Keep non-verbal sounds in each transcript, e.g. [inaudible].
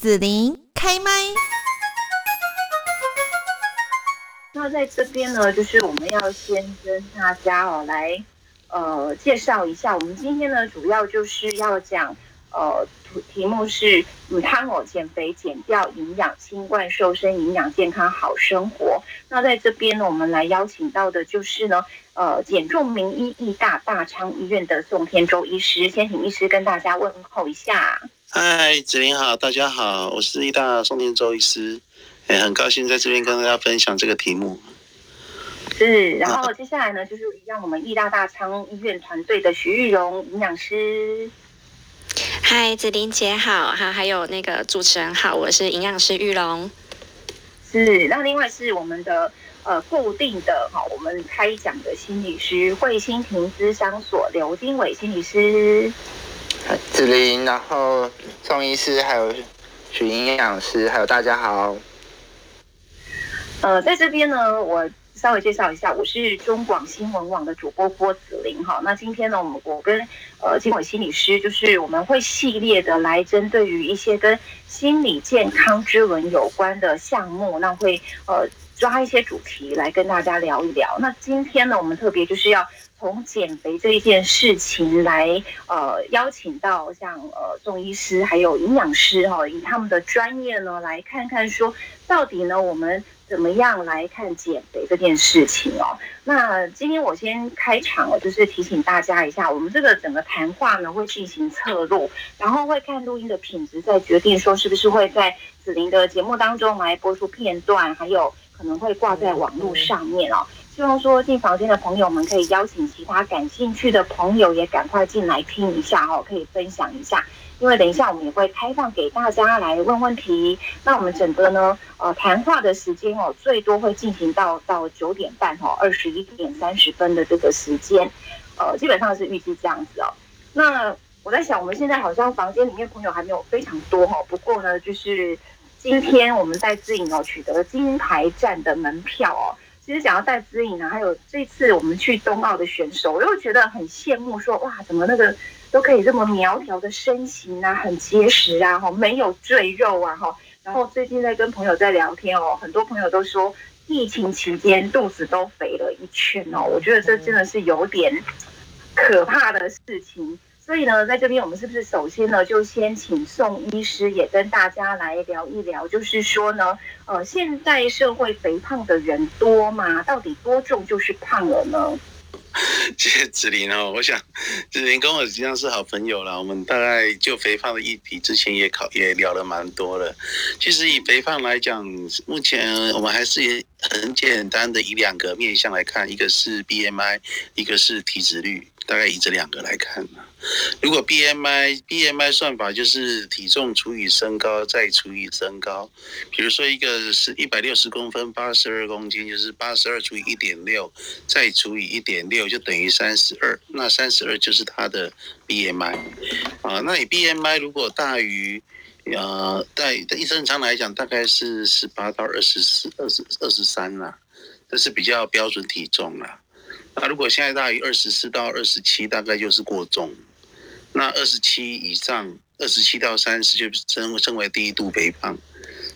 紫琳开麦。那在这边呢，就是我们要先跟大家哦来呃介绍一下，我们今天呢主要就是要讲呃题目是你汤哦减肥减掉营养新冠瘦身营养健康好生活。那在这边呢，我们来邀请到的就是呢呃减重名医义大大昌医院的宋天舟医师，先请医师跟大家问候一下。嗨，子琳好，大家好，我是义大宋天周医师。哎，很高兴在这边跟大家分享这个题目。是，然后接下来呢，就是让我们义大大昌医院团队的徐玉荣营养师。嗨，子琳姐好，哈，还有那个主持人好，我是营养师玉荣。是，那另外是我们的呃固定的哈，我们开讲的心理师慧心庭咨商所刘经纬心理师。子琳，然后宋医师，还有许营养师，还有大家好。呃，在这边呢，我稍微介绍一下，我是中广新闻网的主播郭子林哈。那今天呢，我们我跟呃金伟心理师，就是我们会系列的来针对于一些跟心理健康之文有关的项目，那会呃抓一些主题来跟大家聊一聊。那今天呢，我们特别就是要从减肥这一件事情来呃邀请到像呃中医师还有营养师哈，以他们的专业呢来看看说到底呢我们。怎么样来看减肥这件事情哦？那今天我先开场哦，就是提醒大家一下，我们这个整个谈话呢会进行侧录，然后会看录音的品质，再决定说是不是会在子琳的节目当中来播出片段，还有可能会挂在网络上面哦。希望说进房间的朋友们可以邀请其他感兴趣的朋友也赶快进来听一下哦，可以分享一下。因为等一下我们也会开放给大家来问问题，那我们整个呢，呃，谈话的时间哦，最多会进行到到九点半哈，二十一点三十分的这个时间，呃，基本上是预计这样子哦。那我在想，我们现在好像房间里面朋友还没有非常多哈，不过呢，就是今天我们在自营哦取得金牌站的门票哦。其实讲到戴资颖啊，还有这次我们去冬奥的选手，我又觉得很羡慕，说哇，怎么那个都可以这么苗条的身形啊，很结实啊，哈，没有赘肉啊，哈。然后最近在跟朋友在聊天哦，很多朋友都说疫情期间肚子都肥了一圈哦，我觉得这真的是有点可怕的事情。所以呢，在这边我们是不是首先呢，就先请宋医师也跟大家来聊一聊，就是说呢，呃，现在社会肥胖的人多吗？到底多重就是胖了呢？谢 [laughs] 谢子琳哦，我想子琳跟我实际上是好朋友了，我们大概就肥胖的议题之前也考也聊了蛮多了。其实以肥胖来讲，目前我们还是很简单的以两个面向来看，一个是 BMI，一个是体脂率。大概以这两个来看呢，[laughs] 如果 B M I B M I 算法就是体重除以身高再除以身高，比如说一个是一百六十公分，八十二公斤，就是八十二除以一点六，再除以一点六就等于三十二，那三十二就是他的 B M I 啊。那你 B M I 如果大于呃在一正常来讲大概是十八到二十四、二十二十三啦，这是比较标准体重啦。那如果现在大于二十四到二十七，大概就是过重。那二十七以上，二十七到三十就称称为第一度肥胖。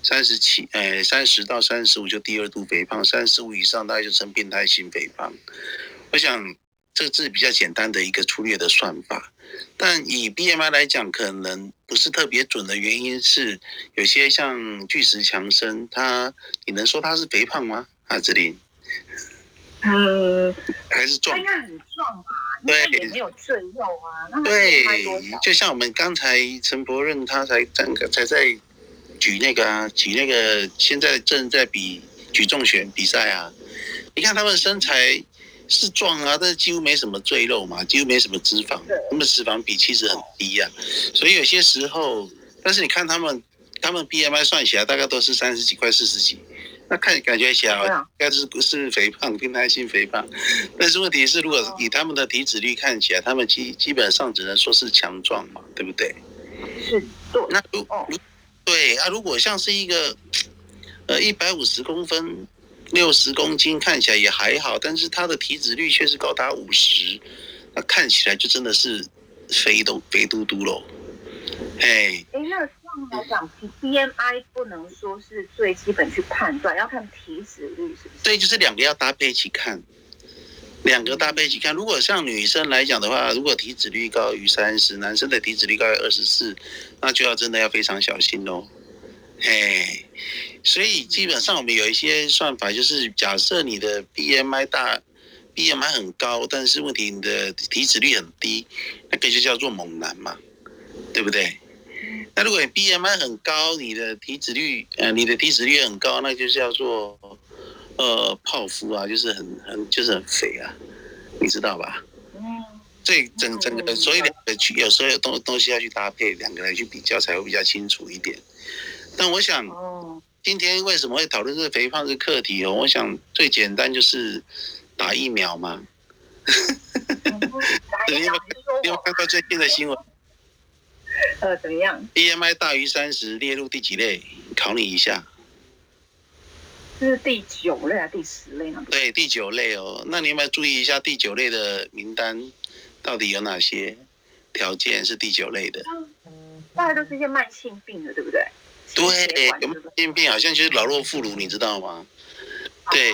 三十七，呃，三十到三十五就第二度肥胖。三十五以上，大概就称变态性肥胖。我想这是比较简单的一个粗略的算法。但以 BMI 来讲，可能不是特别准的原因是，有些像巨石强森，他你能说他是肥胖吗？阿志林？呃，还是壮，应该很壮吧？对，也没有赘肉啊。那对，就像我们刚才陈伯润他才刚才在举那个啊，举那个现在正在比举重选比赛啊。你看他们身材是壮啊，但是几乎没什么赘肉嘛，几乎没什么脂肪，他们脂肪比其实很低呀。所以有些时候，但是你看他们，他们 BMI 算起来大概都是三十几块、四十几。那看感觉起来应该是不是肥胖，偏态性肥胖。但是问题是，如果以他们的体脂率看起来，他们基基本上只能说是强壮嘛，对不对？是，对。那如对啊，如果像是一个呃一百五十公分、六十公斤，看起来也还好，但是他的体脂率却是高达五十，那看起来就真的是肥都肥嘟嘟喽。哎，哎，那来讲，BMI 不能说是最基本去判断，要看体脂率是？对，就是两个要搭配一起看，两个搭配一起看。如果像女生来讲的话，如果体脂率高于三十，男生的体脂率高于二十四，那就要真的要非常小心喽。嘿，所以基本上我们有一些算法，就是假设你的 BMI 大，BMI 很高，但是问题你的体脂率很低，那个就叫做猛男嘛，对不对？那如果你 BMI 很高，你的体脂率呃你的体脂率很高，那就叫做呃泡芙啊，就是很很就是很肥啊，你知道吧？嗯，这整整个所以两个去有时候有东东西要去搭配，两个来去比较才会比较清楚一点。但我想哦，今天为什么会讨论这个肥胖这个课题哦？我想最简单就是打疫苗嘛。[laughs] [laughs] 你有没有看到最近的新闻 [laughs] 呃怎么样？？BMI 大于三十列入第几类？考你一下。这是第九类还是第十类呢？对，第九类哦。那你有没有注意一下第九类的名单到底有哪些条件是第九类的？大概都是一些慢性病的，对不对？对，有没有慢性病好像就是老弱妇孺，你知道吗？对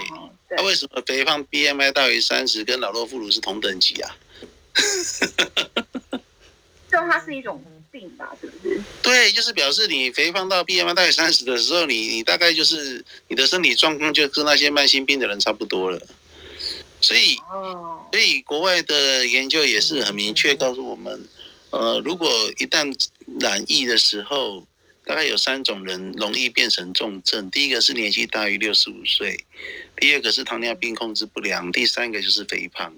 那、为什么肥胖 BMI 大于三十跟老弱妇孺是同等级啊？[laughs] 就它是一种病吧，是不是？对，就是表示你肥胖到 BMI 大于三十的时候，你你大概就是你的身体状况就跟那些慢性病的人差不多了。所以，哦，所以国外的研究也是很明确告诉我们，呃，如果一旦染疫的时候，大概有三种人容易变成重症。第一个是年纪大于六十五岁，第二个是糖尿病控制不良，第三个就是肥胖。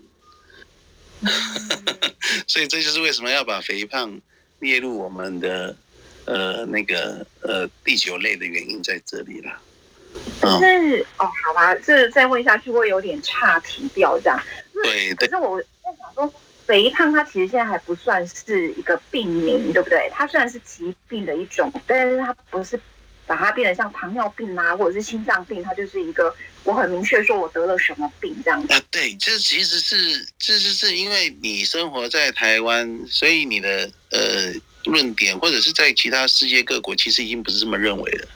[laughs] 所以这就是为什么要把肥胖列入我们的呃那个呃第九类的原因在这里啦。可嗯，是哦，好吧，这再问下去会有点岔题掉这样。对对可是我在想说，肥胖它其实现在还不算是一个病名，对不对？它虽然是疾病的一种，但是它不是把它变得像糖尿病啊，或者是心脏病，它就是一个我很明确说我得了什么病这样子。啊，对，这其实是这就是因为你生活在台湾，所以你的呃论点或者是在其他世界各国，其实已经不是这么认为了。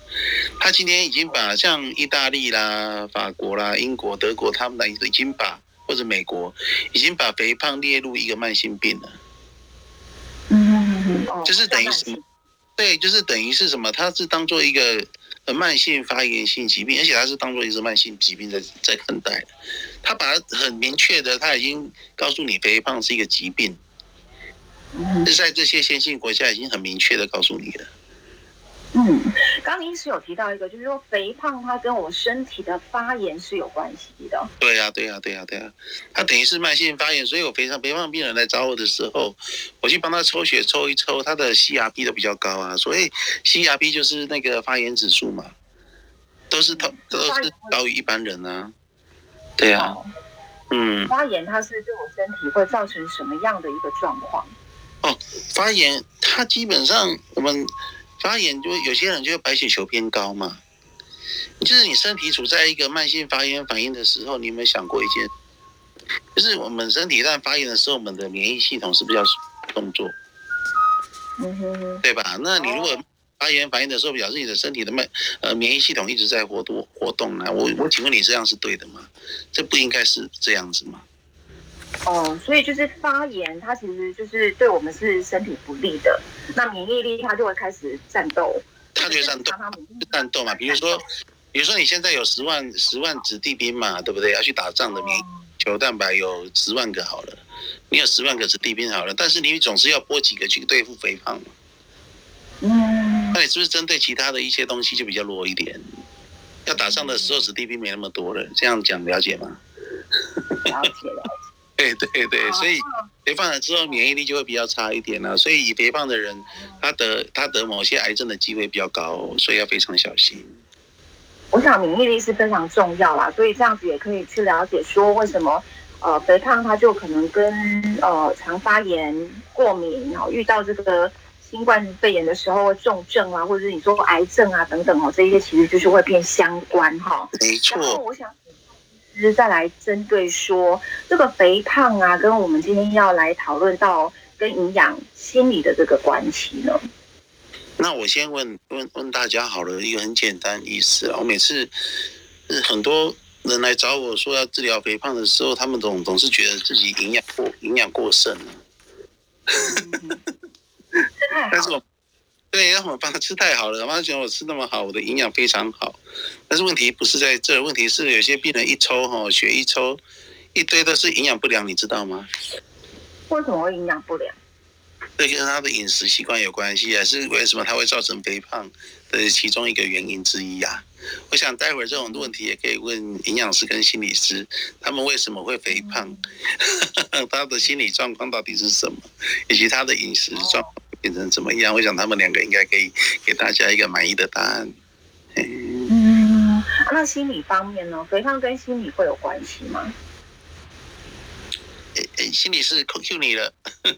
他今天已经把像意大利啦、法国啦、英国、德国，他们呢已经把或者美国已经把肥胖列入一个慢性病了。嗯，哦就是等于什么？对，就是等于是什么？它是当做一个呃慢性发炎性疾病，而且它是当做一个慢性疾病在在看待的。他把它很明确的，他已经告诉你肥胖是一个疾病，嗯是在这些先进国家已经很明确的告诉你了。嗯，刚刚医师有提到一个，就是说肥胖它跟我身体的发炎是有关系的。对呀、对呀、对呀、对呀、它等于是慢性发炎，所以我肥胖肥胖病人来找我的时候，我去帮他抽血抽一抽，他的 CRP 都比较高啊。所以 CRP 就是那个发炎指数嘛，都是都都是高于一般人啊。对呀、哦嗯，发炎它是对我身体会造成什么样的一个状况？哦发炎它基本上我们发炎就有些人就会白血球偏高嘛，就是你身体处在一个慢性发炎反应的时候，你有没有想过一件，就是我们身体在发炎的时候，我们的免疫系统是不是要动作，嗯哼哼，对吧？那你如果发炎反应的时候，表示你的身体的慢呃免疫系统一直在活动活动呢？我我请问你这样是对的吗？这不应该是这样子吗？哦，所以就是发炎，它其实就是对我们是身体不利的。那免疫力它就会开始战斗，它就会战斗战斗嘛，比如说。比如说你现在有十万十万子弟兵嘛，对不对？要去打仗的免疫球蛋白有十万个好了，你有十万个子弟兵好了，但是你总是要拨几个去对付肥胖嘛？嗯那你是不是针对其他的一些东西就比较弱一点？要打仗的时候子弟兵没那么多了，这样讲了解吗？[laughs] 了解了对对对，所以哦肥胖了之后免疫力就会比较差一点了、所以肥胖的人他得他得某些癌症的机会比较高，所以要非常小心。我想免疫力是非常重要啦，所以这样子也可以去了解说为什么呃肥胖它就可能跟呃肠发炎、过敏，然后遇到这个新冠肺炎的时候会重症啊，或者是你说癌症啊等等哦，这一些其实就是会变相关哈。没然后错，我想，就是再来针对说这个肥胖啊，跟我们今天要来讨论到跟营养心理的这个关系呢。那我先问问问大家好了，一个很简单意思啊。我每次很多人来找我说要治疗肥胖的时候，他们总总是觉得自己营养过营养过剩 [laughs] 了。但是我对，让我帮他吃太好了，妈觉得我吃那么好，我的营养非常好。但是问题不是在这，问题是有些病人一抽哈血一抽，一堆都是营养不良，你知道吗？为什么会营养不良？这跟他的饮食习惯有关系，还是为什么他会造成肥胖的其中一个原因之一啊？我想待会儿这种问题也可以问营养师跟心理师，他们为什么会肥胖？[laughs] 他的心理状况到底是什么？以及他的饮食状况变成怎么样？我想他们两个应该可以给大家一个满意的答案。嗯，那心理方面呢？肥胖跟心理会有关系吗？诶心理是 Q 你了。[laughs]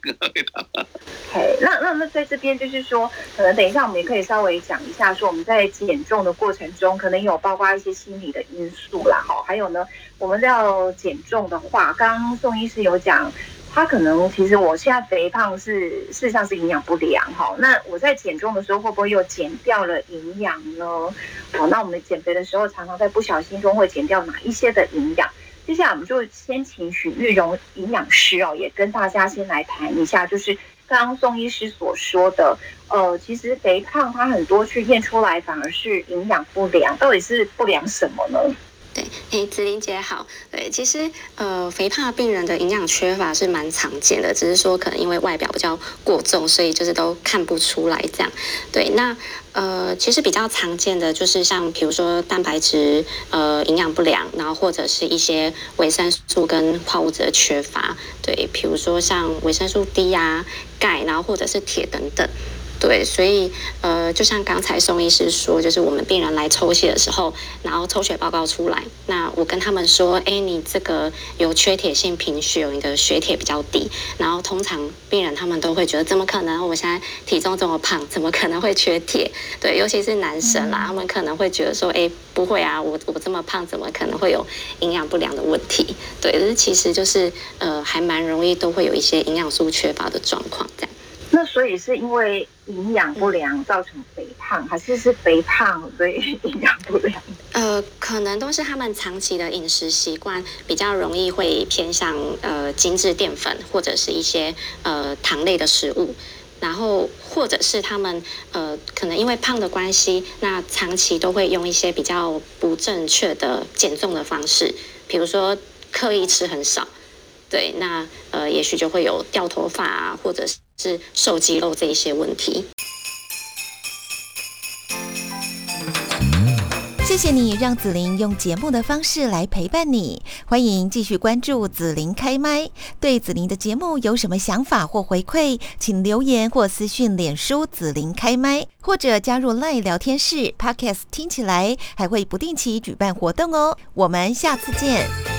OK，那那那在这边就是说，可能等一下我们也可以稍微讲一下，说我们在减重的过程中，可能有包括一些心理的因素啦。哈，还有呢，我们要减重的话，刚刚宋医师有讲，他可能其实我现在肥胖是事实上是营养不良。哈，那我在减重的时候会不会又减掉了营养呢？好，那我们减肥的时候常常在不小心中会减掉哪一些的营养？接下来我们就先请许玉荣营养师哦，也跟大家先来谈一下，就是刚刚宋医师所说的，呃，其实肥胖它很多去验出来反而是营养不良，到底是不良什么呢？对，哎，子玲姐好。对，其实呃，肥胖病人的营养缺乏是蛮常见的，只是说可能因为外表比较过重，所以就是都看不出来这样。对，那呃，其实比较常见的就是像比如说蛋白质呃营养不良，然后或者是一些维生素跟矿物质的缺乏。对，比如说像维生素 D 呀、钙，然后或者是铁等等。对，所以呃，就像刚才宋医师说，就是我们病人来抽血的时候，然后抽血报告出来，那我跟他们说，哎，你这个有缺铁性贫血，你的血铁比较低。然后通常病人他们都会觉得，怎么可能？我现在体重这么胖，怎么可能会缺铁？对，尤其是男生啦，他们可能会觉得说，哎，不会啊，我我这么胖，怎么可能会有营养不良的问题？对，但是其实就是呃，还蛮容易都会有一些营养素缺乏的状况这样。那所以是因为营养不良造成肥胖，还是是肥胖所以营养不良？呃，可能都是他们长期的饮食习惯比较容易会偏向呃精致淀粉或者是一些呃糖类的食物，然后或者是他们呃可能因为胖的关系，那长期都会用一些比较不正确的减重的方式，比如说刻意吃很少。对，那呃，也许就会有掉头发啊，或者是瘦肌肉这一些问题。谢谢你让子琳用节目的方式来陪伴你，欢迎继续关注子琳开麦。对子琳的节目有什么想法或回馈，请留言或私讯脸书子琳开麦，或者加入 LINE 聊天室 Podcast，听起来还会不定期举办活动哦。我们下次见。